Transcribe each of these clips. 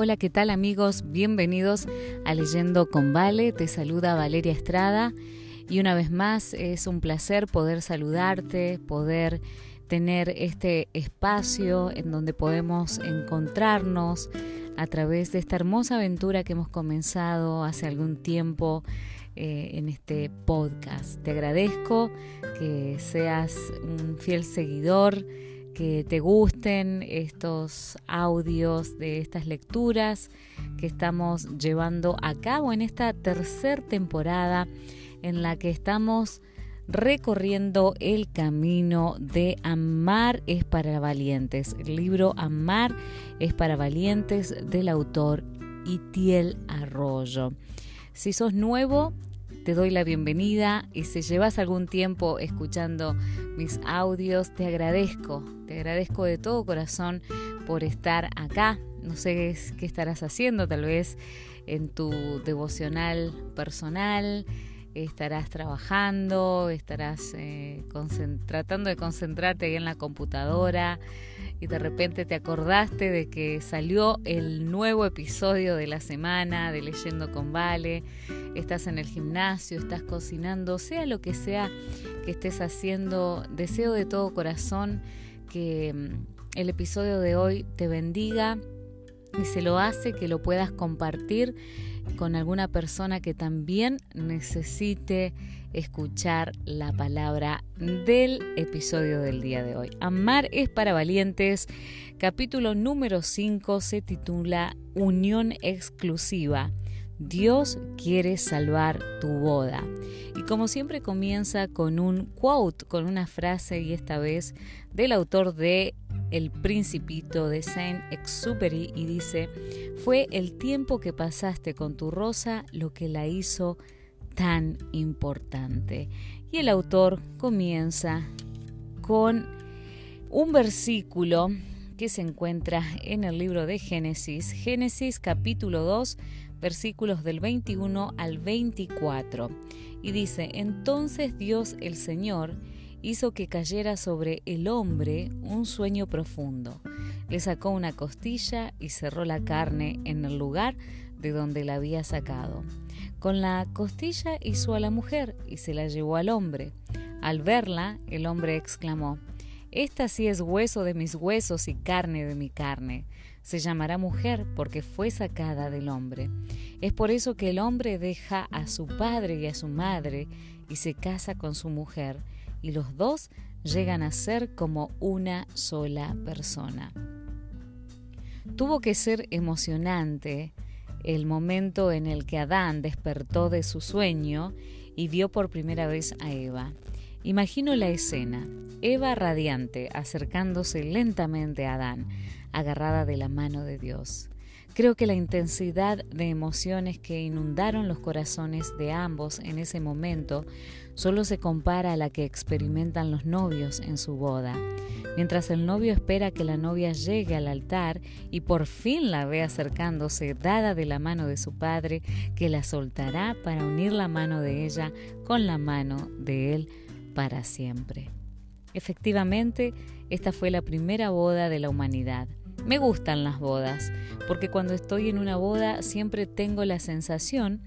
Hola, ¿qué tal amigos? Bienvenidos a Leyendo con Vale. Te saluda Valeria Estrada y una vez más es un placer poder saludarte, poder tener este espacio en donde podemos encontrarnos a través de esta hermosa aventura que hemos comenzado hace algún tiempo eh, en este podcast. Te agradezco que seas un fiel seguidor que te gusten estos audios de estas lecturas que estamos llevando a cabo en esta tercera temporada en la que estamos recorriendo el camino de Amar es para valientes. El libro Amar es para valientes del autor Itiel Arroyo. Si sos nuevo, te doy la bienvenida y si llevas algún tiempo escuchando mis audios, te agradezco, te agradezco de todo corazón por estar acá. No sé qué estarás haciendo, tal vez en tu devocional personal, estarás trabajando, estarás eh, tratando de concentrarte ahí en la computadora y de repente te acordaste de que salió el nuevo episodio de la semana de Leyendo con Vale, estás en el gimnasio, estás cocinando, sea lo que sea que estés haciendo, deseo de todo corazón que mm, el episodio de hoy te bendiga y se lo hace que lo puedas compartir con alguna persona que también necesite escuchar la palabra del episodio del día de hoy. Amar es para valientes. Capítulo número 5 se titula Unión exclusiva. Dios quiere salvar tu boda. Y como siempre comienza con un quote, con una frase y esta vez del autor de El Principito de Saint-Exupéry y dice, fue el tiempo que pasaste con tu rosa lo que la hizo tan importante. Y el autor comienza con un versículo que se encuentra en el libro de Génesis, Génesis capítulo 2, versículos del 21 al 24. Y dice, entonces Dios el Señor hizo que cayera sobre el hombre un sueño profundo. Le sacó una costilla y cerró la carne en el lugar de donde la había sacado. Con la costilla hizo a la mujer y se la llevó al hombre. Al verla, el hombre exclamó, Esta sí es hueso de mis huesos y carne de mi carne. Se llamará mujer porque fue sacada del hombre. Es por eso que el hombre deja a su padre y a su madre y se casa con su mujer, y los dos llegan a ser como una sola persona. Tuvo que ser emocionante el momento en el que Adán despertó de su sueño y vio por primera vez a Eva. Imagino la escena, Eva radiante acercándose lentamente a Adán, agarrada de la mano de Dios. Creo que la intensidad de emociones que inundaron los corazones de ambos en ese momento solo se compara a la que experimentan los novios en su boda. Mientras el novio espera que la novia llegue al altar y por fin la ve acercándose, dada de la mano de su padre, que la soltará para unir la mano de ella con la mano de él para siempre. Efectivamente, esta fue la primera boda de la humanidad. Me gustan las bodas, porque cuando estoy en una boda siempre tengo la sensación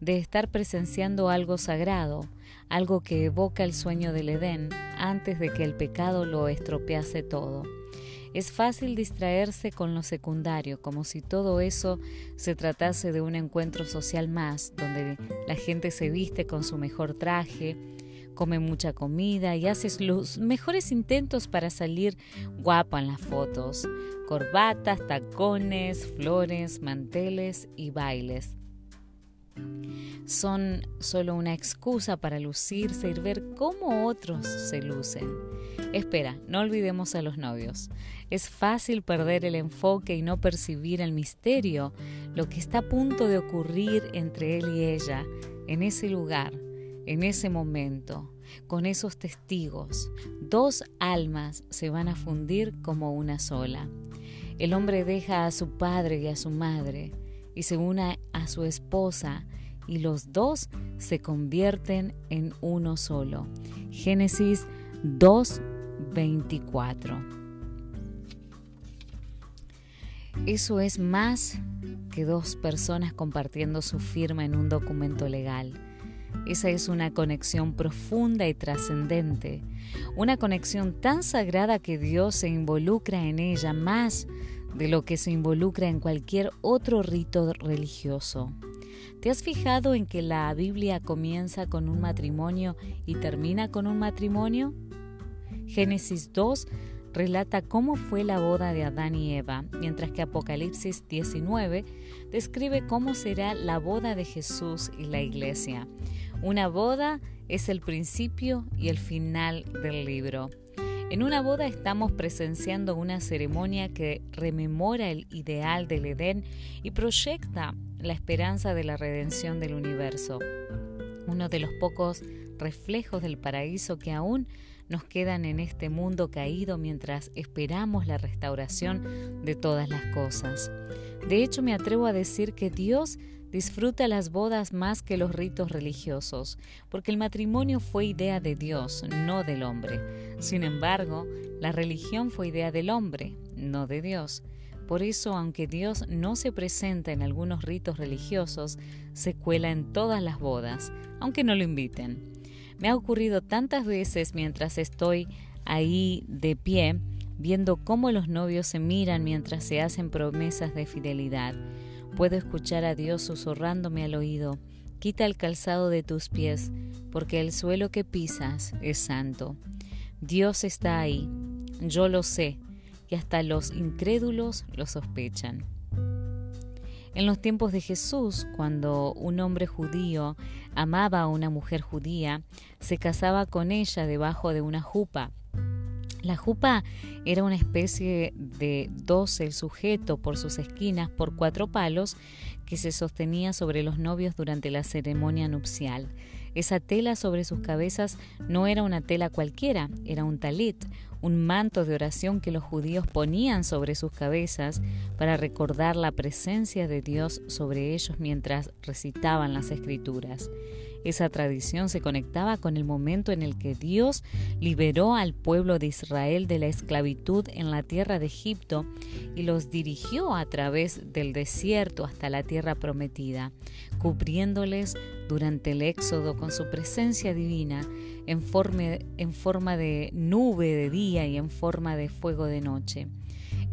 de estar presenciando algo sagrado, algo que evoca el sueño del Edén antes de que el pecado lo estropease todo. Es fácil distraerse con lo secundario, como si todo eso se tratase de un encuentro social más, donde la gente se viste con su mejor traje, come mucha comida y haces los mejores intentos para salir guapa en las fotos. Corbatas, tacones, flores, manteles y bailes. Son solo una excusa para lucirse y ver cómo otros se lucen. Espera, no olvidemos a los novios. Es fácil perder el enfoque y no percibir el misterio, lo que está a punto de ocurrir entre él y ella, en ese lugar, en ese momento, con esos testigos, dos almas se van a fundir como una sola. El hombre deja a su padre y a su madre y se une a su esposa y los dos se convierten en uno solo. Génesis 2:24. Eso es más que dos personas compartiendo su firma en un documento legal. Esa es una conexión profunda y trascendente, una conexión tan sagrada que Dios se involucra en ella más de lo que se involucra en cualquier otro rito religioso. ¿Te has fijado en que la Biblia comienza con un matrimonio y termina con un matrimonio? Génesis 2 relata cómo fue la boda de Adán y Eva, mientras que Apocalipsis 19 describe cómo será la boda de Jesús y la iglesia. Una boda es el principio y el final del libro. En una boda estamos presenciando una ceremonia que rememora el ideal del Edén y proyecta la esperanza de la redención del universo, uno de los pocos reflejos del paraíso que aún nos quedan en este mundo caído mientras esperamos la restauración de todas las cosas. De hecho, me atrevo a decir que Dios disfruta las bodas más que los ritos religiosos, porque el matrimonio fue idea de Dios, no del hombre. Sin embargo, la religión fue idea del hombre, no de Dios. Por eso, aunque Dios no se presenta en algunos ritos religiosos, se cuela en todas las bodas, aunque no lo inviten. Me ha ocurrido tantas veces mientras estoy ahí de pie, viendo cómo los novios se miran mientras se hacen promesas de fidelidad. Puedo escuchar a Dios susurrándome al oído, quita el calzado de tus pies, porque el suelo que pisas es santo. Dios está ahí, yo lo sé, y hasta los incrédulos lo sospechan. En los tiempos de Jesús, cuando un hombre judío amaba a una mujer judía, se casaba con ella debajo de una jupa la jupa era una especie de dosel sujeto por sus esquinas por cuatro palos que se sostenía sobre los novios durante la ceremonia nupcial. Esa tela sobre sus cabezas no era una tela cualquiera, era un talit, un manto de oración que los judíos ponían sobre sus cabezas para recordar la presencia de Dios sobre ellos mientras recitaban las escrituras. Esa tradición se conectaba con el momento en el que Dios liberó al pueblo de Israel de la esclavitud en la tierra de Egipto y los dirigió a través del desierto hasta la tierra prometida, cubriéndoles durante el éxodo con su presencia divina en forma, en forma de nube de día y en forma de fuego de noche.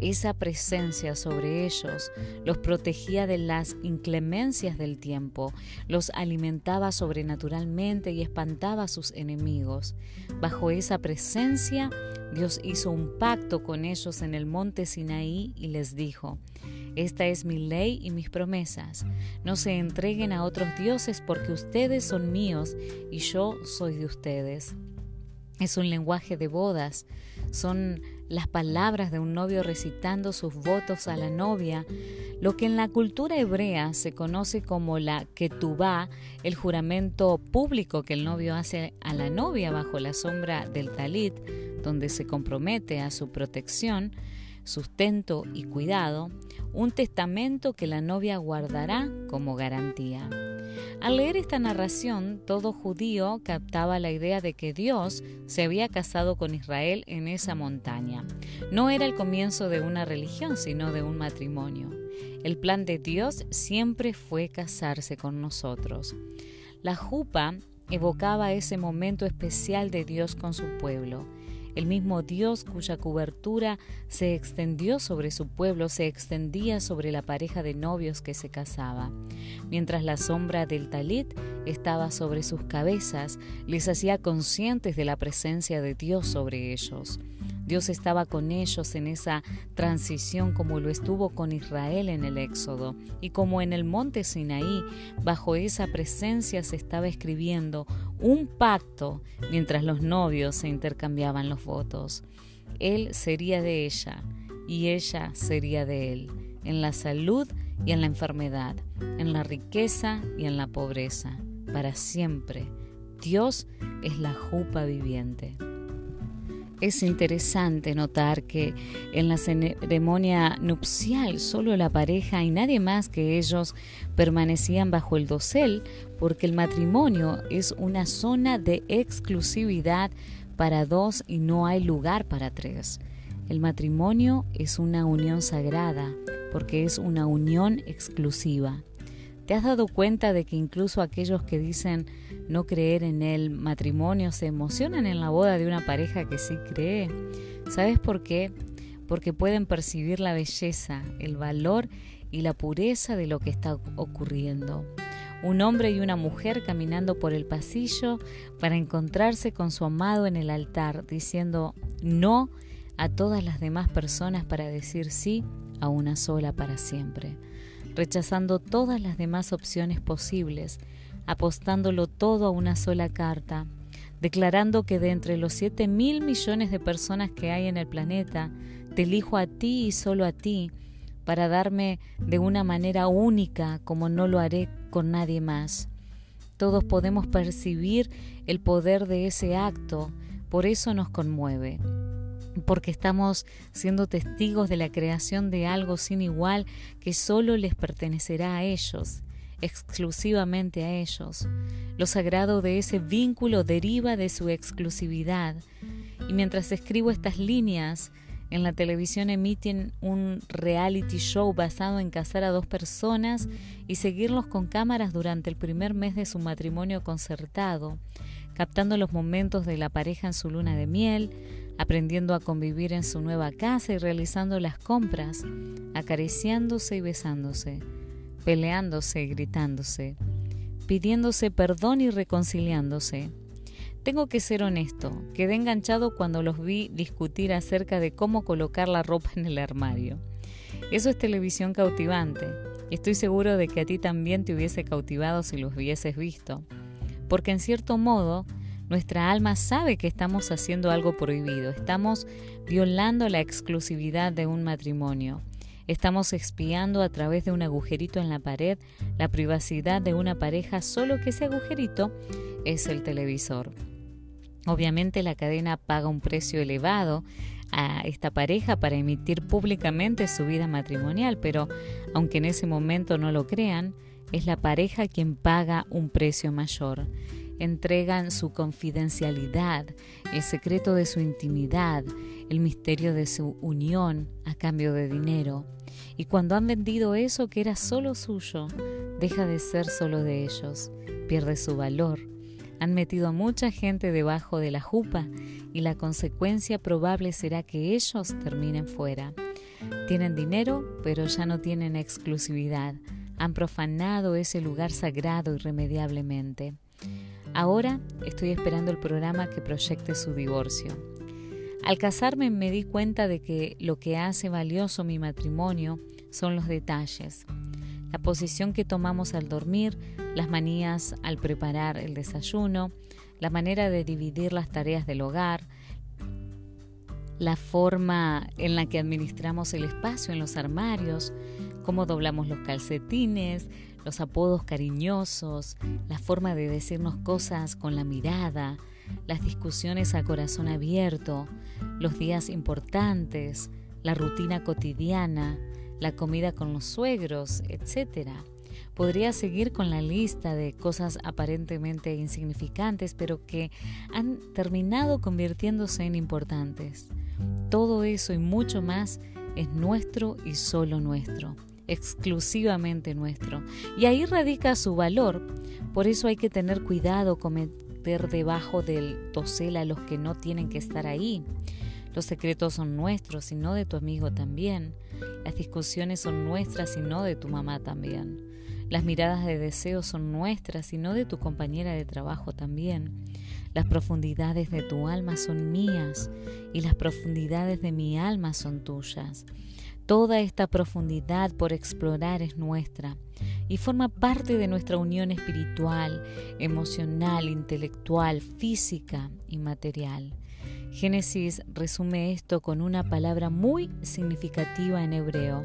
Esa presencia sobre ellos los protegía de las inclemencias del tiempo, los alimentaba sobrenaturalmente y espantaba a sus enemigos. Bajo esa presencia, Dios hizo un pacto con ellos en el monte Sinaí y les dijo, esta es mi ley y mis promesas. No se entreguen a otros dioses porque ustedes son míos y yo soy de ustedes. Es un lenguaje de bodas, son las palabras de un novio recitando sus votos a la novia, lo que en la cultura hebrea se conoce como la ketubá, el juramento público que el novio hace a la novia bajo la sombra del talit, donde se compromete a su protección, sustento y cuidado, un testamento que la novia guardará como garantía. Al leer esta narración, todo judío captaba la idea de que Dios se había casado con Israel en esa montaña. No era el comienzo de una religión, sino de un matrimonio. El plan de Dios siempre fue casarse con nosotros. La jupa evocaba ese momento especial de Dios con su pueblo el mismo Dios cuya cobertura se extendió sobre su pueblo se extendía sobre la pareja de novios que se casaba. Mientras la sombra del talit estaba sobre sus cabezas, les hacía conscientes de la presencia de Dios sobre ellos. Dios estaba con ellos en esa transición como lo estuvo con Israel en el Éxodo y como en el monte Sinaí, bajo esa presencia se estaba escribiendo un pacto mientras los novios se intercambiaban los votos. Él sería de ella y ella sería de él, en la salud y en la enfermedad, en la riqueza y en la pobreza, para siempre. Dios es la jupa viviente. Es interesante notar que en la ceremonia nupcial solo la pareja y nadie más que ellos permanecían bajo el dosel porque el matrimonio es una zona de exclusividad para dos y no hay lugar para tres. El matrimonio es una unión sagrada, porque es una unión exclusiva. ¿Te has dado cuenta de que incluso aquellos que dicen no creer en el matrimonio se emocionan en la boda de una pareja que sí cree? ¿Sabes por qué? Porque pueden percibir la belleza, el valor y la pureza de lo que está ocurriendo. Un hombre y una mujer caminando por el pasillo para encontrarse con su amado en el altar, diciendo no a todas las demás personas para decir sí a una sola para siempre, rechazando todas las demás opciones posibles, apostándolo todo a una sola carta, declarando que de entre los siete mil millones de personas que hay en el planeta, te elijo a ti y solo a ti, para darme de una manera única como no lo haré con nadie más. Todos podemos percibir el poder de ese acto, por eso nos conmueve, porque estamos siendo testigos de la creación de algo sin igual que solo les pertenecerá a ellos, exclusivamente a ellos. Lo sagrado de ese vínculo deriva de su exclusividad. Y mientras escribo estas líneas, en la televisión emiten un reality show basado en casar a dos personas y seguirlos con cámaras durante el primer mes de su matrimonio concertado, captando los momentos de la pareja en su luna de miel, aprendiendo a convivir en su nueva casa y realizando las compras, acariciándose y besándose, peleándose gritándose, pidiéndose perdón y reconciliándose tengo que ser honesto, quedé enganchado cuando los vi discutir acerca de cómo colocar la ropa en el armario. Eso es televisión cautivante, estoy seguro de que a ti también te hubiese cautivado si los hubieses visto. Porque en cierto modo, nuestra alma sabe que estamos haciendo algo prohibido, estamos violando la exclusividad de un matrimonio. Estamos expiando a través de un agujerito en la pared la privacidad de una pareja, solo que ese agujerito es el televisor. Obviamente la cadena paga un precio elevado a esta pareja para emitir públicamente su vida matrimonial, pero aunque en ese momento no lo crean, es la pareja quien paga un precio mayor. Entregan su confidencialidad, el secreto de su intimidad, el misterio de su unión a cambio de dinero. Y cuando han vendido eso que era solo suyo, deja de ser solo de ellos, pierde su valor han metido a mucha gente debajo de la jupa y la consecuencia probable será que ellos terminen fuera. Tienen dinero, pero ya no tienen exclusividad. Han profanado ese lugar sagrado irremediablemente. Ahora estoy esperando el programa que proyecte su divorcio. Al casarme me di cuenta de que lo que hace valioso mi matrimonio son los detalles. La posición que tomamos al dormir, las manías al preparar el desayuno, la manera de dividir las tareas del hogar, la forma en la que administramos el espacio en los armarios, cómo doblamos los calcetines, los apodos cariñosos, la forma de decirnos cosas con la mirada, las discusiones a corazón abierto, los días importantes, la rutina cotidiana, la comida con los suegros, etc. Podría seguir con la lista de cosas aparentemente insignificantes, pero que han terminado convirtiéndose en importantes. Todo eso y mucho más es nuestro y solo nuestro, exclusivamente nuestro. Y ahí radica su valor. Por eso hay que tener cuidado con debajo del tosel a los que no tienen que estar ahí. Los secretos son nuestros y no de tu amigo también. Las discusiones son nuestras y no de tu mamá también. Las miradas de deseo son nuestras y no de tu compañera de trabajo también. Las profundidades de tu alma son mías y las profundidades de mi alma son tuyas. Toda esta profundidad por explorar es nuestra y forma parte de nuestra unión espiritual, emocional, intelectual, física y material. Génesis resume esto con una palabra muy significativa en hebreo,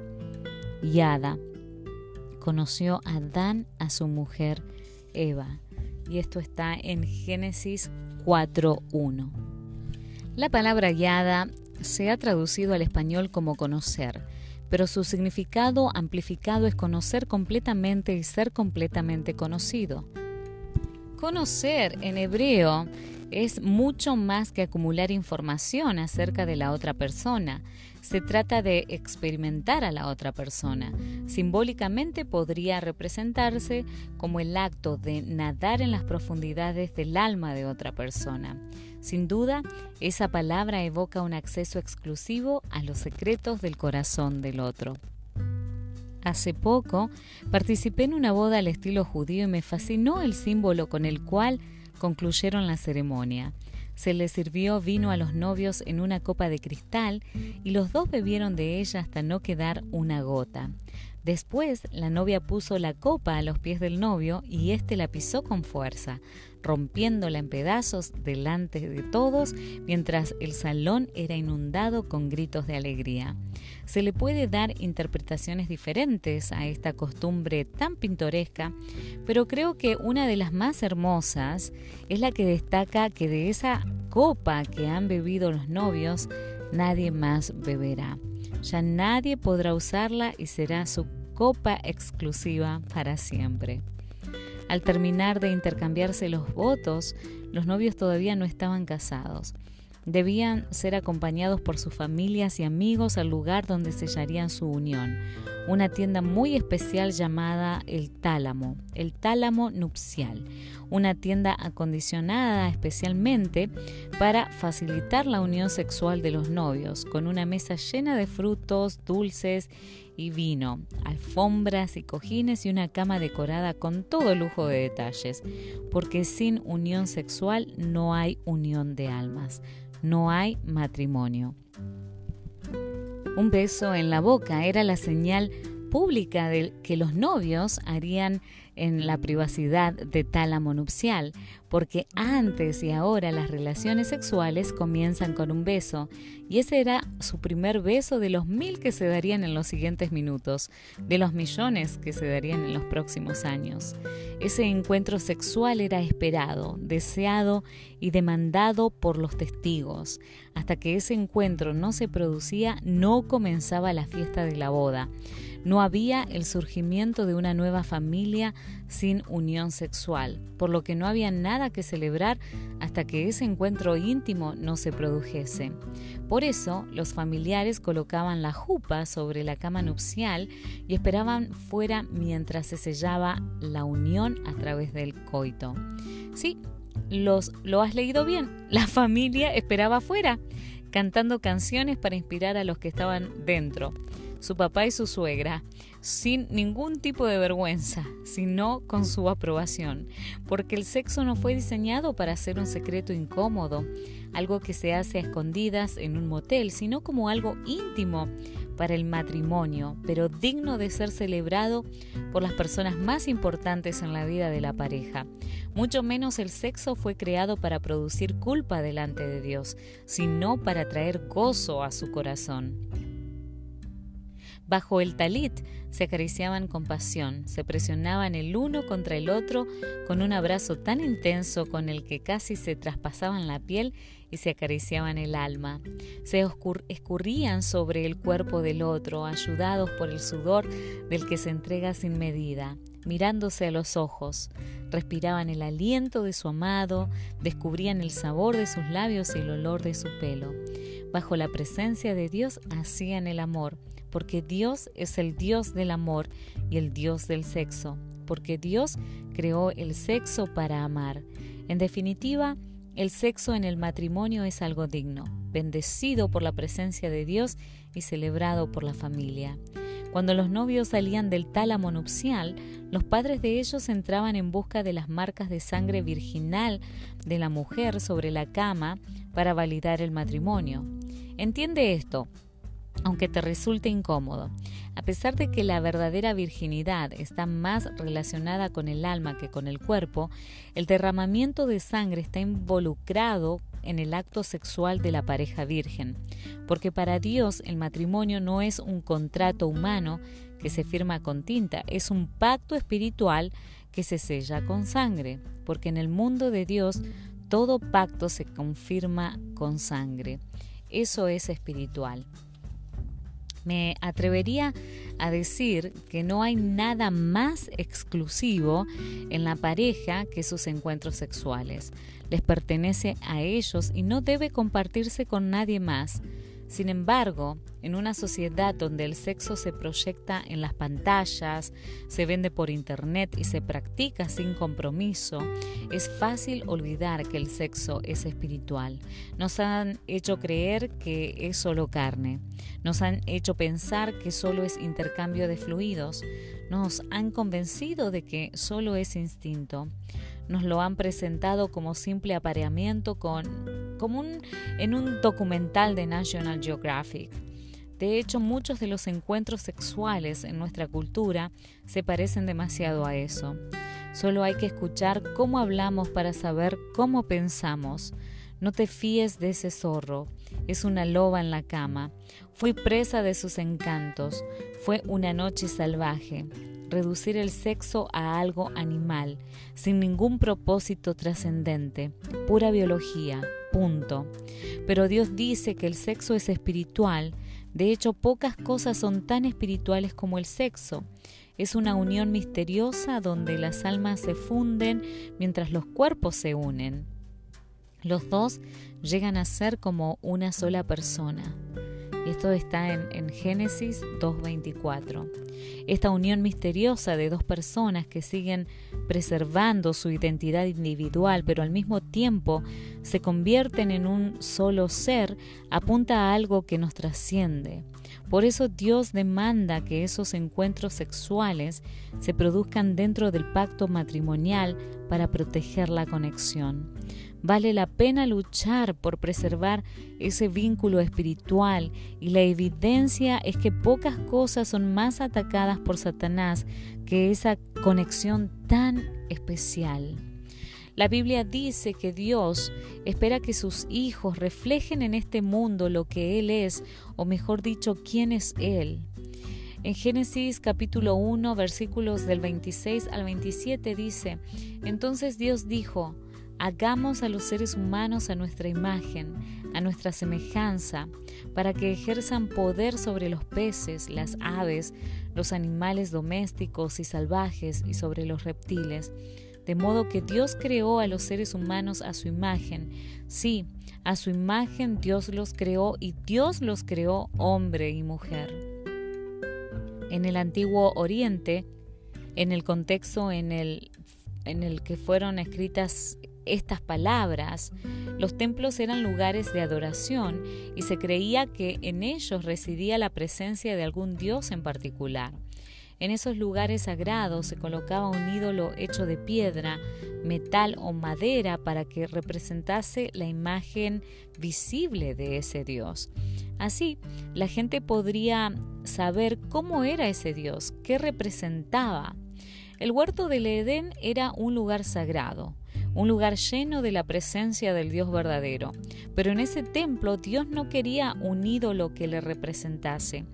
Yada. Conoció a Adán a su mujer Eva. Y esto está en Génesis 4.1. La palabra Yada se ha traducido al español como conocer, pero su significado amplificado es conocer completamente y ser completamente conocido. Conocer en hebreo es mucho más que acumular información acerca de la otra persona. Se trata de experimentar a la otra persona. Simbólicamente podría representarse como el acto de nadar en las profundidades del alma de otra persona. Sin duda, esa palabra evoca un acceso exclusivo a los secretos del corazón del otro. Hace poco participé en una boda al estilo judío y me fascinó el símbolo con el cual concluyeron la ceremonia. Se les sirvió vino a los novios en una copa de cristal y los dos bebieron de ella hasta no quedar una gota. Después la novia puso la copa a los pies del novio y éste la pisó con fuerza rompiéndola en pedazos delante de todos, mientras el salón era inundado con gritos de alegría. Se le puede dar interpretaciones diferentes a esta costumbre tan pintoresca, pero creo que una de las más hermosas es la que destaca que de esa copa que han bebido los novios, nadie más beberá. Ya nadie podrá usarla y será su copa exclusiva para siempre. Al terminar de intercambiarse los votos, los novios todavía no estaban casados. Debían ser acompañados por sus familias y amigos al lugar donde sellarían su unión, una tienda muy especial llamada El Tálamo, el Tálamo Nupcial, una tienda acondicionada especialmente para facilitar la unión sexual de los novios, con una mesa llena de frutos, dulces y vino, alfombras y cojines y una cama decorada con todo lujo de detalles, porque sin unión sexual no hay unión de almas no hay matrimonio. Un beso en la boca era la señal pública de que los novios harían en la privacidad de tálamo nupcial, porque antes y ahora las relaciones sexuales comienzan con un beso, y ese era su primer beso de los mil que se darían en los siguientes minutos, de los millones que se darían en los próximos años. Ese encuentro sexual era esperado, deseado y demandado por los testigos. Hasta que ese encuentro no se producía, no comenzaba la fiesta de la boda. No había el surgimiento de una nueva familia sin unión sexual, por lo que no había nada que celebrar hasta que ese encuentro íntimo no se produjese. Por eso, los familiares colocaban la jupa sobre la cama nupcial y esperaban fuera mientras se sellaba la unión a través del coito. Sí, los, lo has leído bien. La familia esperaba fuera, cantando canciones para inspirar a los que estaban dentro su papá y su suegra, sin ningún tipo de vergüenza, sino con su aprobación, porque el sexo no fue diseñado para ser un secreto incómodo, algo que se hace a escondidas en un motel, sino como algo íntimo para el matrimonio, pero digno de ser celebrado por las personas más importantes en la vida de la pareja. Mucho menos el sexo fue creado para producir culpa delante de Dios, sino para traer gozo a su corazón. Bajo el talit se acariciaban con pasión, se presionaban el uno contra el otro con un abrazo tan intenso con el que casi se traspasaban la piel y se acariciaban el alma. Se escurrían sobre el cuerpo del otro, ayudados por el sudor del que se entrega sin medida, mirándose a los ojos. Respiraban el aliento de su amado, descubrían el sabor de sus labios y el olor de su pelo. Bajo la presencia de Dios hacían el amor porque Dios es el Dios del amor y el Dios del sexo, porque Dios creó el sexo para amar. En definitiva, el sexo en el matrimonio es algo digno, bendecido por la presencia de Dios y celebrado por la familia. Cuando los novios salían del tálamo nupcial, los padres de ellos entraban en busca de las marcas de sangre virginal de la mujer sobre la cama para validar el matrimonio. Entiende esto, aunque te resulte incómodo. A pesar de que la verdadera virginidad está más relacionada con el alma que con el cuerpo, el derramamiento de sangre está involucrado en el acto sexual de la pareja virgen, porque para Dios el matrimonio no es un contrato humano que se firma con tinta, es un pacto espiritual que se sella con sangre, porque en el mundo de Dios todo pacto se confirma con sangre. Eso es espiritual. Me atrevería a decir que no hay nada más exclusivo en la pareja que sus encuentros sexuales. Les pertenece a ellos y no debe compartirse con nadie más. Sin embargo, en una sociedad donde el sexo se proyecta en las pantallas, se vende por internet y se practica sin compromiso, es fácil olvidar que el sexo es espiritual. Nos han hecho creer que es solo carne. Nos han hecho pensar que solo es intercambio de fluidos. Nos han convencido de que solo es instinto nos lo han presentado como simple apareamiento con, como en un documental de National Geographic. De hecho, muchos de los encuentros sexuales en nuestra cultura se parecen demasiado a eso. Solo hay que escuchar cómo hablamos para saber cómo pensamos. No te fíes de ese zorro, es una loba en la cama. Fui presa de sus encantos, fue una noche salvaje reducir el sexo a algo animal, sin ningún propósito trascendente, pura biología, punto. Pero Dios dice que el sexo es espiritual, de hecho pocas cosas son tan espirituales como el sexo. Es una unión misteriosa donde las almas se funden mientras los cuerpos se unen. Los dos llegan a ser como una sola persona. Esto está en, en Génesis 2.24. Esta unión misteriosa de dos personas que siguen preservando su identidad individual, pero al mismo tiempo se convierten en un solo ser, apunta a algo que nos trasciende. Por eso Dios demanda que esos encuentros sexuales se produzcan dentro del pacto matrimonial para proteger la conexión. Vale la pena luchar por preservar ese vínculo espiritual y la evidencia es que pocas cosas son más atacadas por Satanás que esa conexión tan especial. La Biblia dice que Dios espera que sus hijos reflejen en este mundo lo que Él es, o mejor dicho, quién es Él. En Génesis capítulo 1 versículos del 26 al 27 dice, entonces Dios dijo, Hagamos a los seres humanos a nuestra imagen, a nuestra semejanza, para que ejerzan poder sobre los peces, las aves, los animales domésticos y salvajes y sobre los reptiles. De modo que Dios creó a los seres humanos a su imagen. Sí, a su imagen Dios los creó y Dios los creó hombre y mujer. En el antiguo Oriente, en el contexto en el, en el que fueron escritas estas palabras, los templos eran lugares de adoración y se creía que en ellos residía la presencia de algún dios en particular. En esos lugares sagrados se colocaba un ídolo hecho de piedra, metal o madera para que representase la imagen visible de ese dios. Así, la gente podría saber cómo era ese dios, qué representaba. El huerto del Edén era un lugar sagrado, un lugar lleno de la presencia del Dios verdadero. Pero en ese templo Dios no quería un ídolo que le representase,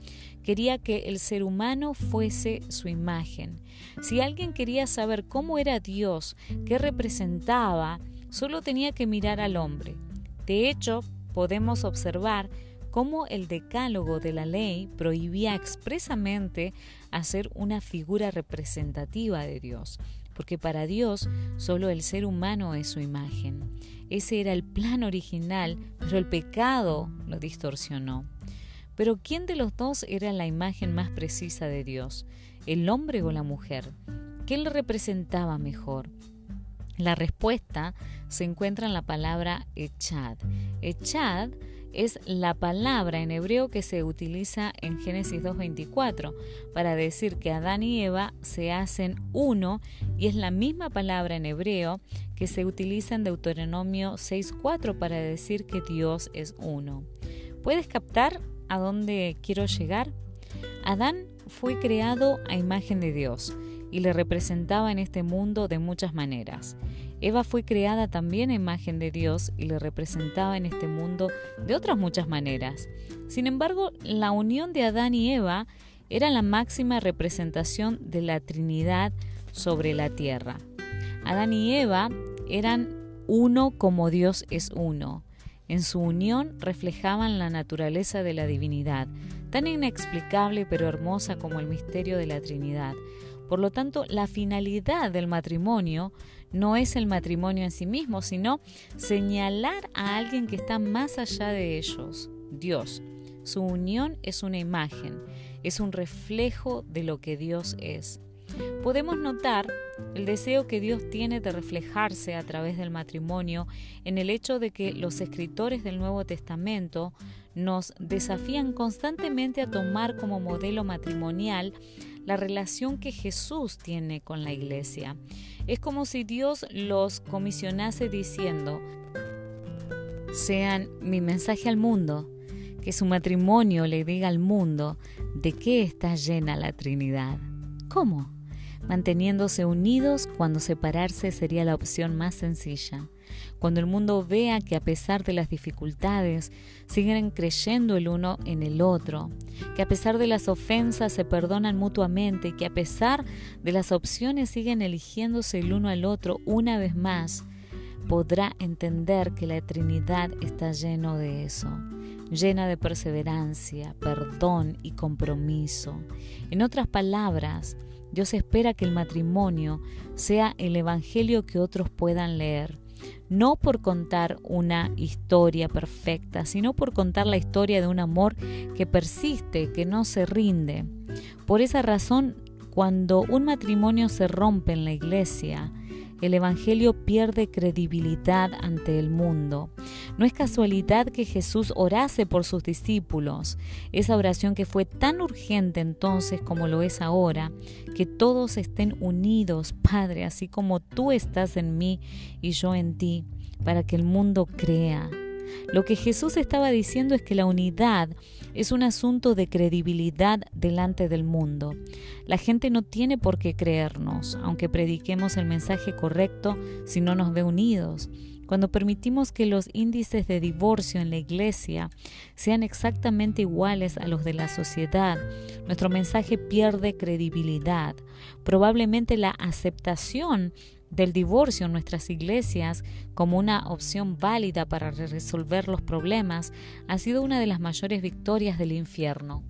quería que el ser humano fuese su imagen. Si alguien quería saber cómo era Dios, qué representaba, solo tenía que mirar al hombre. De hecho, podemos observar cómo el decálogo de la ley prohibía expresamente hacer una figura representativa de Dios porque para Dios solo el ser humano es su imagen. Ese era el plan original, pero el pecado lo distorsionó. Pero ¿quién de los dos era la imagen más precisa de Dios? ¿El hombre o la mujer? ¿Qué le representaba mejor? La respuesta se encuentra en la palabra echad. Echad es la palabra en hebreo que se utiliza en Génesis 2.24 para decir que Adán y Eva se hacen uno y es la misma palabra en hebreo que se utiliza en Deuteronomio 6.4 para decir que Dios es uno. ¿Puedes captar a dónde quiero llegar? Adán fue creado a imagen de Dios y le representaba en este mundo de muchas maneras. Eva fue creada también a imagen de Dios y le representaba en este mundo de otras muchas maneras. Sin embargo, la unión de Adán y Eva era la máxima representación de la Trinidad sobre la tierra. Adán y Eva eran uno como Dios es uno. En su unión reflejaban la naturaleza de la divinidad, tan inexplicable pero hermosa como el misterio de la Trinidad. Por lo tanto, la finalidad del matrimonio no es el matrimonio en sí mismo, sino señalar a alguien que está más allá de ellos, Dios. Su unión es una imagen, es un reflejo de lo que Dios es. Podemos notar el deseo que Dios tiene de reflejarse a través del matrimonio en el hecho de que los escritores del Nuevo Testamento nos desafían constantemente a tomar como modelo matrimonial la relación que Jesús tiene con la iglesia. Es como si Dios los comisionase diciendo, sean mi mensaje al mundo, que su matrimonio le diga al mundo de qué está llena la Trinidad. ¿Cómo? Manteniéndose unidos cuando separarse sería la opción más sencilla. Cuando el mundo vea que a pesar de las dificultades siguen creyendo el uno en el otro, que a pesar de las ofensas se perdonan mutuamente y que a pesar de las opciones siguen eligiéndose el uno al otro una vez más, podrá entender que la Trinidad está lleno de eso, llena de perseverancia, perdón y compromiso. En otras palabras, Dios espera que el matrimonio sea el Evangelio que otros puedan leer, no por contar una historia perfecta, sino por contar la historia de un amor que persiste, que no se rinde. Por esa razón, cuando un matrimonio se rompe en la iglesia, el Evangelio pierde credibilidad ante el mundo. No es casualidad que Jesús orase por sus discípulos, esa oración que fue tan urgente entonces como lo es ahora, que todos estén unidos, Padre, así como tú estás en mí y yo en ti, para que el mundo crea. Lo que Jesús estaba diciendo es que la unidad es un asunto de credibilidad delante del mundo. La gente no tiene por qué creernos, aunque prediquemos el mensaje correcto, si no nos ve unidos. Cuando permitimos que los índices de divorcio en la iglesia sean exactamente iguales a los de la sociedad, nuestro mensaje pierde credibilidad. Probablemente la aceptación del divorcio en nuestras iglesias como una opción válida para resolver los problemas ha sido una de las mayores victorias del infierno.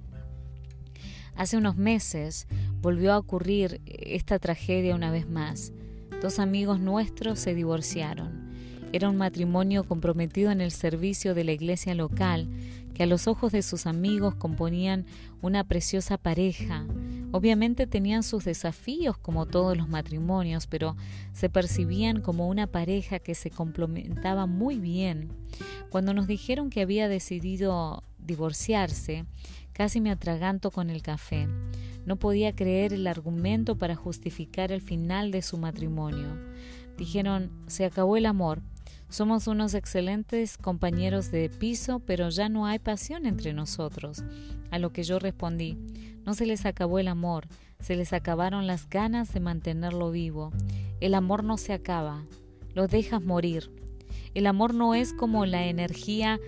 Hace unos meses volvió a ocurrir esta tragedia una vez más. Dos amigos nuestros se divorciaron. Era un matrimonio comprometido en el servicio de la iglesia local, que a los ojos de sus amigos componían una preciosa pareja, Obviamente tenían sus desafíos como todos los matrimonios, pero se percibían como una pareja que se complementaba muy bien. Cuando nos dijeron que había decidido divorciarse, casi me atraganto con el café. No podía creer el argumento para justificar el final de su matrimonio. Dijeron, se acabó el amor. Somos unos excelentes compañeros de piso, pero ya no hay pasión entre nosotros. A lo que yo respondí, no se les acabó el amor, se les acabaron las ganas de mantenerlo vivo. El amor no se acaba, lo dejas morir. El amor no es como la energía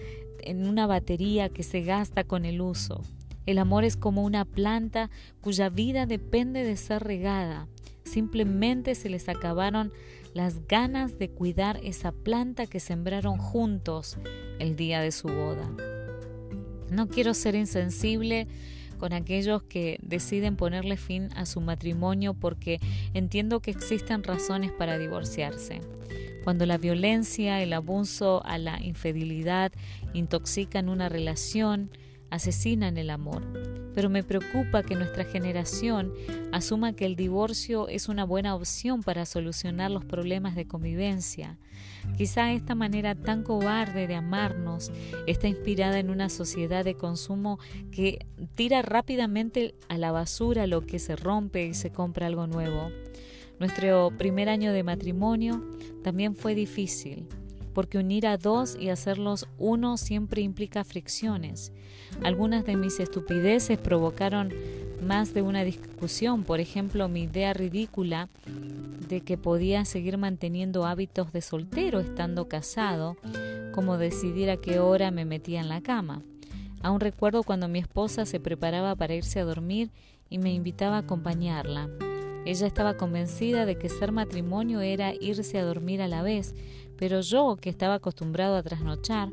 en una batería que se gasta con el uso. El amor es como una planta cuya vida depende de ser regada. Simplemente se les acabaron las ganas de cuidar esa planta que sembraron juntos el día de su boda. No quiero ser insensible con aquellos que deciden ponerle fin a su matrimonio porque entiendo que existen razones para divorciarse. Cuando la violencia, el abuso a la infidelidad intoxican una relación, asesinan el amor. Pero me preocupa que nuestra generación asuma que el divorcio es una buena opción para solucionar los problemas de convivencia. Quizá esta manera tan cobarde de amarnos está inspirada en una sociedad de consumo que tira rápidamente a la basura lo que se rompe y se compra algo nuevo. Nuestro primer año de matrimonio también fue difícil porque unir a dos y hacerlos uno siempre implica fricciones. Algunas de mis estupideces provocaron más de una discusión, por ejemplo, mi idea ridícula de que podía seguir manteniendo hábitos de soltero estando casado, como decidir a qué hora me metía en la cama. Aún recuerdo cuando mi esposa se preparaba para irse a dormir y me invitaba a acompañarla. Ella estaba convencida de que ser matrimonio era irse a dormir a la vez, pero yo, que estaba acostumbrado a trasnochar,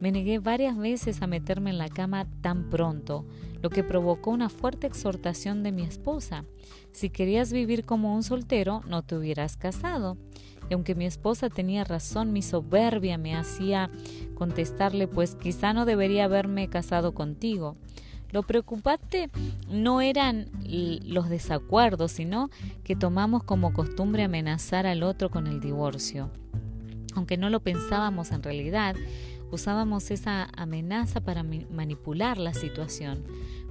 Me negué varias veces a meterme en la cama tan pronto, lo que provocó una fuerte exhortación de mi esposa. Si querías vivir como un soltero, no te hubieras casado. Y aunque mi esposa tenía razón, mi soberbia me hacía contestarle, pues quizá no debería haberme casado contigo. Lo preocupante no eran los desacuerdos, sino que tomamos como costumbre amenazar al otro con el divorcio. Aunque no lo pensábamos en realidad, usábamos esa amenaza para manipular la situación.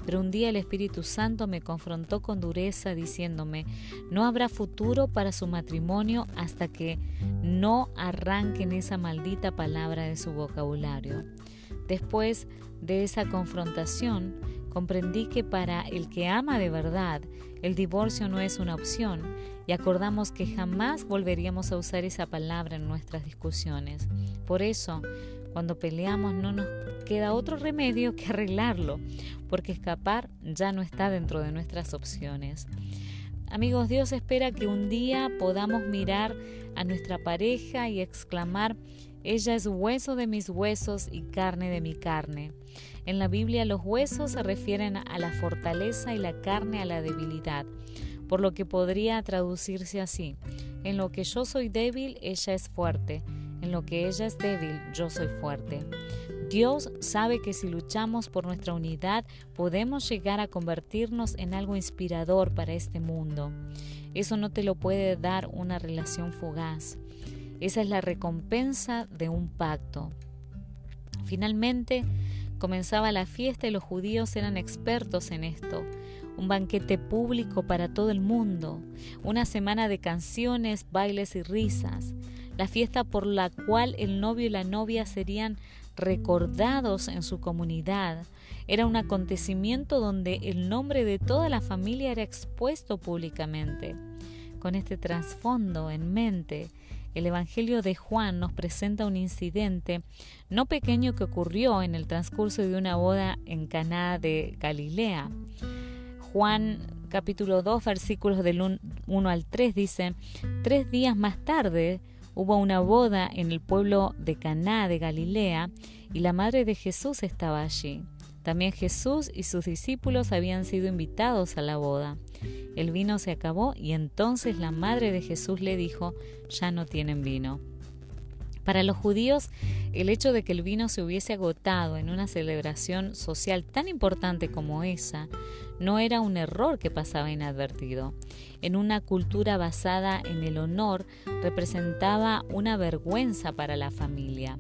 Pero un día el Espíritu Santo me confrontó con dureza diciéndome, no habrá futuro para su matrimonio hasta que no arranquen esa maldita palabra de su vocabulario. Después de esa confrontación, comprendí que para el que ama de verdad, el divorcio no es una opción y acordamos que jamás volveríamos a usar esa palabra en nuestras discusiones. Por eso, cuando peleamos no nos queda otro remedio que arreglarlo, porque escapar ya no está dentro de nuestras opciones. Amigos, Dios espera que un día podamos mirar a nuestra pareja y exclamar, ella es hueso de mis huesos y carne de mi carne. En la Biblia los huesos se refieren a la fortaleza y la carne a la debilidad, por lo que podría traducirse así. En lo que yo soy débil, ella es fuerte en lo que ella es débil, yo soy fuerte. Dios sabe que si luchamos por nuestra unidad podemos llegar a convertirnos en algo inspirador para este mundo. Eso no te lo puede dar una relación fugaz. Esa es la recompensa de un pacto. Finalmente, comenzaba la fiesta y los judíos eran expertos en esto. Un banquete público para todo el mundo, una semana de canciones, bailes y risas la fiesta por la cual el novio y la novia serían recordados en su comunidad. Era un acontecimiento donde el nombre de toda la familia era expuesto públicamente. Con este trasfondo en mente, el Evangelio de Juan nos presenta un incidente no pequeño que ocurrió en el transcurso de una boda en Caná de Galilea. Juan capítulo 2 versículos del 1 al 3 dice, tres días más tarde Hubo una boda en el pueblo de Caná de Galilea y la madre de Jesús estaba allí. También Jesús y sus discípulos habían sido invitados a la boda. El vino se acabó y entonces la madre de Jesús le dijo, ya no tienen vino. Para los judíos, el hecho de que el vino se hubiese agotado en una celebración social tan importante como esa no era un error que pasaba inadvertido. En una cultura basada en el honor representaba una vergüenza para la familia.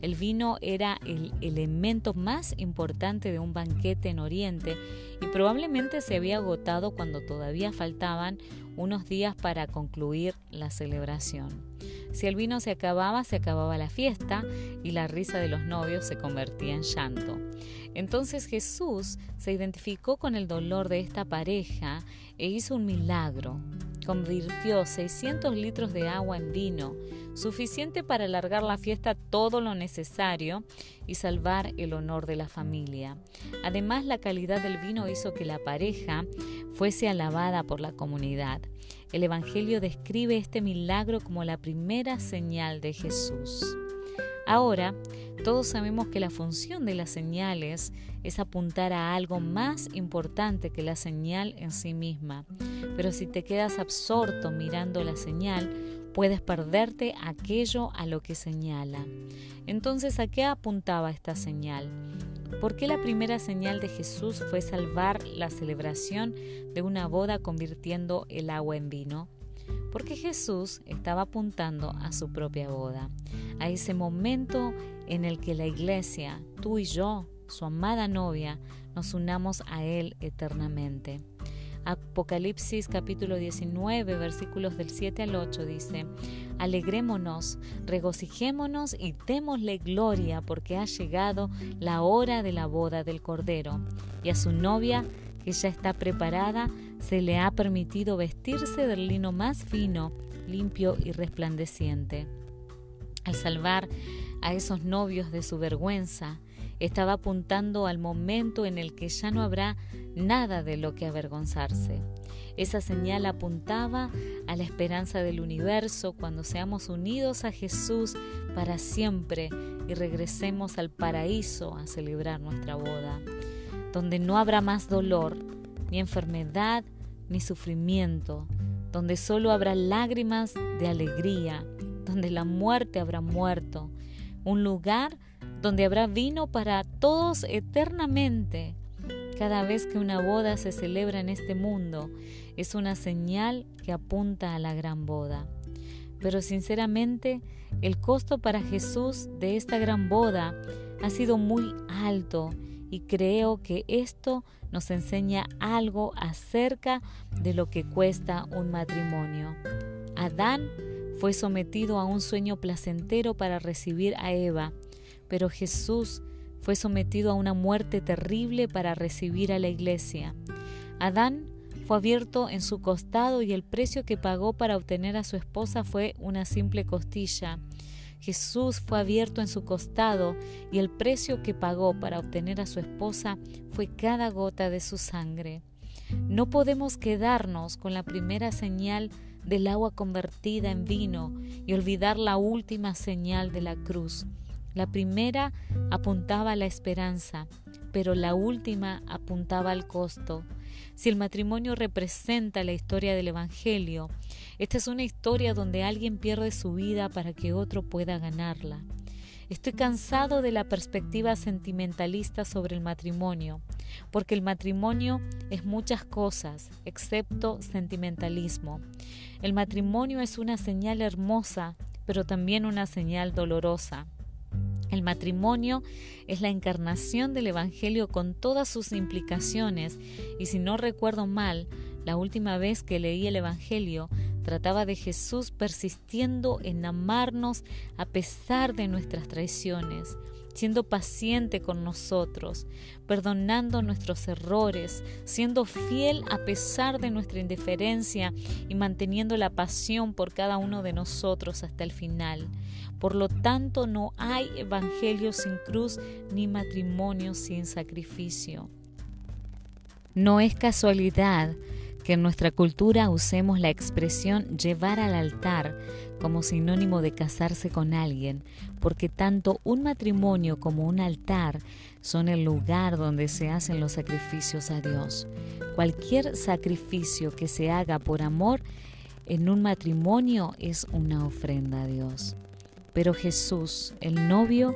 El vino era el elemento más importante de un banquete en Oriente y probablemente se había agotado cuando todavía faltaban unos días para concluir la celebración. Si el vino se acababa, se acababa la fiesta y la risa de los novios se convertía en llanto. Entonces Jesús se identificó con el dolor de esta pareja e hizo un milagro. Convirtió 600 litros de agua en vino, suficiente para alargar la fiesta todo lo necesario y salvar el honor de la familia. Además, la calidad del vino hizo que la pareja fuese alabada por la comunidad. El Evangelio describe este milagro como la primera señal de Jesús. Ahora, todos sabemos que la función de las señales es apuntar a algo más importante que la señal en sí misma. Pero si te quedas absorto mirando la señal, puedes perderte aquello a lo que señala. Entonces, ¿a qué apuntaba esta señal? ¿Por qué la primera señal de Jesús fue salvar la celebración de una boda convirtiendo el agua en vino? Porque Jesús estaba apuntando a su propia boda, a ese momento en el que la iglesia, tú y yo, su amada novia, nos unamos a Él eternamente. Apocalipsis capítulo 19 versículos del 7 al 8 dice, Alegrémonos, regocijémonos y démosle gloria porque ha llegado la hora de la boda del Cordero y a su novia que ya está preparada se le ha permitido vestirse del lino más fino, limpio y resplandeciente. Al salvar a esos novios de su vergüenza, estaba apuntando al momento en el que ya no habrá nada de lo que avergonzarse. Esa señal apuntaba a la esperanza del universo cuando seamos unidos a Jesús para siempre y regresemos al paraíso a celebrar nuestra boda, donde no habrá más dolor, ni enfermedad, ni sufrimiento, donde solo habrá lágrimas de alegría, donde la muerte habrá muerto, un lugar donde habrá vino para todos eternamente. Cada vez que una boda se celebra en este mundo, es una señal que apunta a la gran boda. Pero sinceramente, el costo para Jesús de esta gran boda ha sido muy alto y creo que esto nos enseña algo acerca de lo que cuesta un matrimonio. Adán fue sometido a un sueño placentero para recibir a Eva, pero Jesús fue sometido a una muerte terrible para recibir a la iglesia. Adán fue abierto en su costado y el precio que pagó para obtener a su esposa fue una simple costilla. Jesús fue abierto en su costado y el precio que pagó para obtener a su esposa fue cada gota de su sangre. No podemos quedarnos con la primera señal del agua convertida en vino y olvidar la última señal de la cruz. La primera apuntaba a la esperanza, pero la última apuntaba al costo. Si el matrimonio representa la historia del Evangelio, esta es una historia donde alguien pierde su vida para que otro pueda ganarla. Estoy cansado de la perspectiva sentimentalista sobre el matrimonio, porque el matrimonio es muchas cosas, excepto sentimentalismo. El matrimonio es una señal hermosa, pero también una señal dolorosa. El matrimonio es la encarnación del Evangelio con todas sus implicaciones. Y si no recuerdo mal, la última vez que leí el Evangelio trataba de Jesús persistiendo en amarnos a pesar de nuestras traiciones, siendo paciente con nosotros, perdonando nuestros errores, siendo fiel a pesar de nuestra indiferencia y manteniendo la pasión por cada uno de nosotros hasta el final. Por lo tanto, no hay evangelio sin cruz ni matrimonio sin sacrificio. No es casualidad que en nuestra cultura usemos la expresión llevar al altar como sinónimo de casarse con alguien, porque tanto un matrimonio como un altar son el lugar donde se hacen los sacrificios a Dios. Cualquier sacrificio que se haga por amor en un matrimonio es una ofrenda a Dios. Pero Jesús, el novio,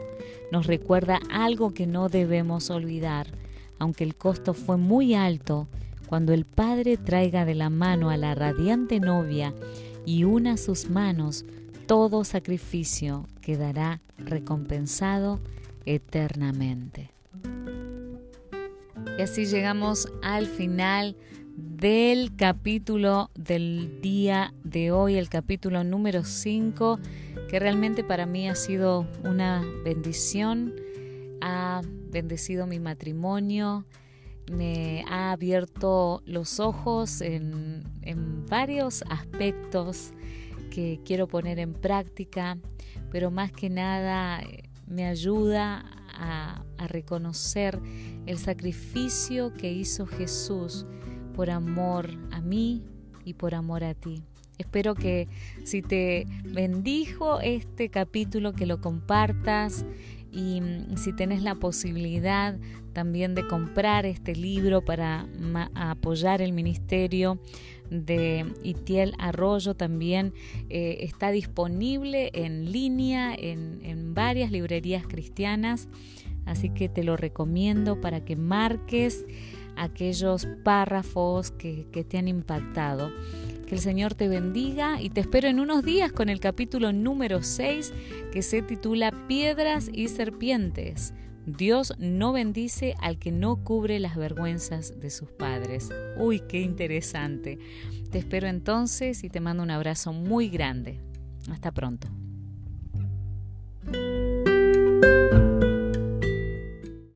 nos recuerda algo que no debemos olvidar, aunque el costo fue muy alto, cuando el Padre traiga de la mano a la radiante novia y una sus manos, todo sacrificio quedará recompensado eternamente. Y así llegamos al final del capítulo del día de hoy, el capítulo número 5, que realmente para mí ha sido una bendición, ha bendecido mi matrimonio, me ha abierto los ojos en, varios aspectos que quiero poner en práctica, pero más que nada eh, me ayuda a, a reconocer el sacrificio que hizo Jesús por amor a mí y por amor a ti. Espero que si te bendijo este capítulo, que lo compartas, y mm, si tenés la posibilidad también de comprar este libro para apoyar el ministerio de Itiel Arroyo también eh, está disponible en línea en, varias librerías cristianas así que te lo recomiendo para que marques aquellos párrafos que, que te han impactado que el Señor te bendiga y te espero en unos días con el capítulo número 6 que se titula Piedras y Serpientes. Dios no bendice al que no cubre las vergüenzas de sus padres. Uy, qué interesante. Te espero entonces y te mando un abrazo muy grande. Hasta pronto.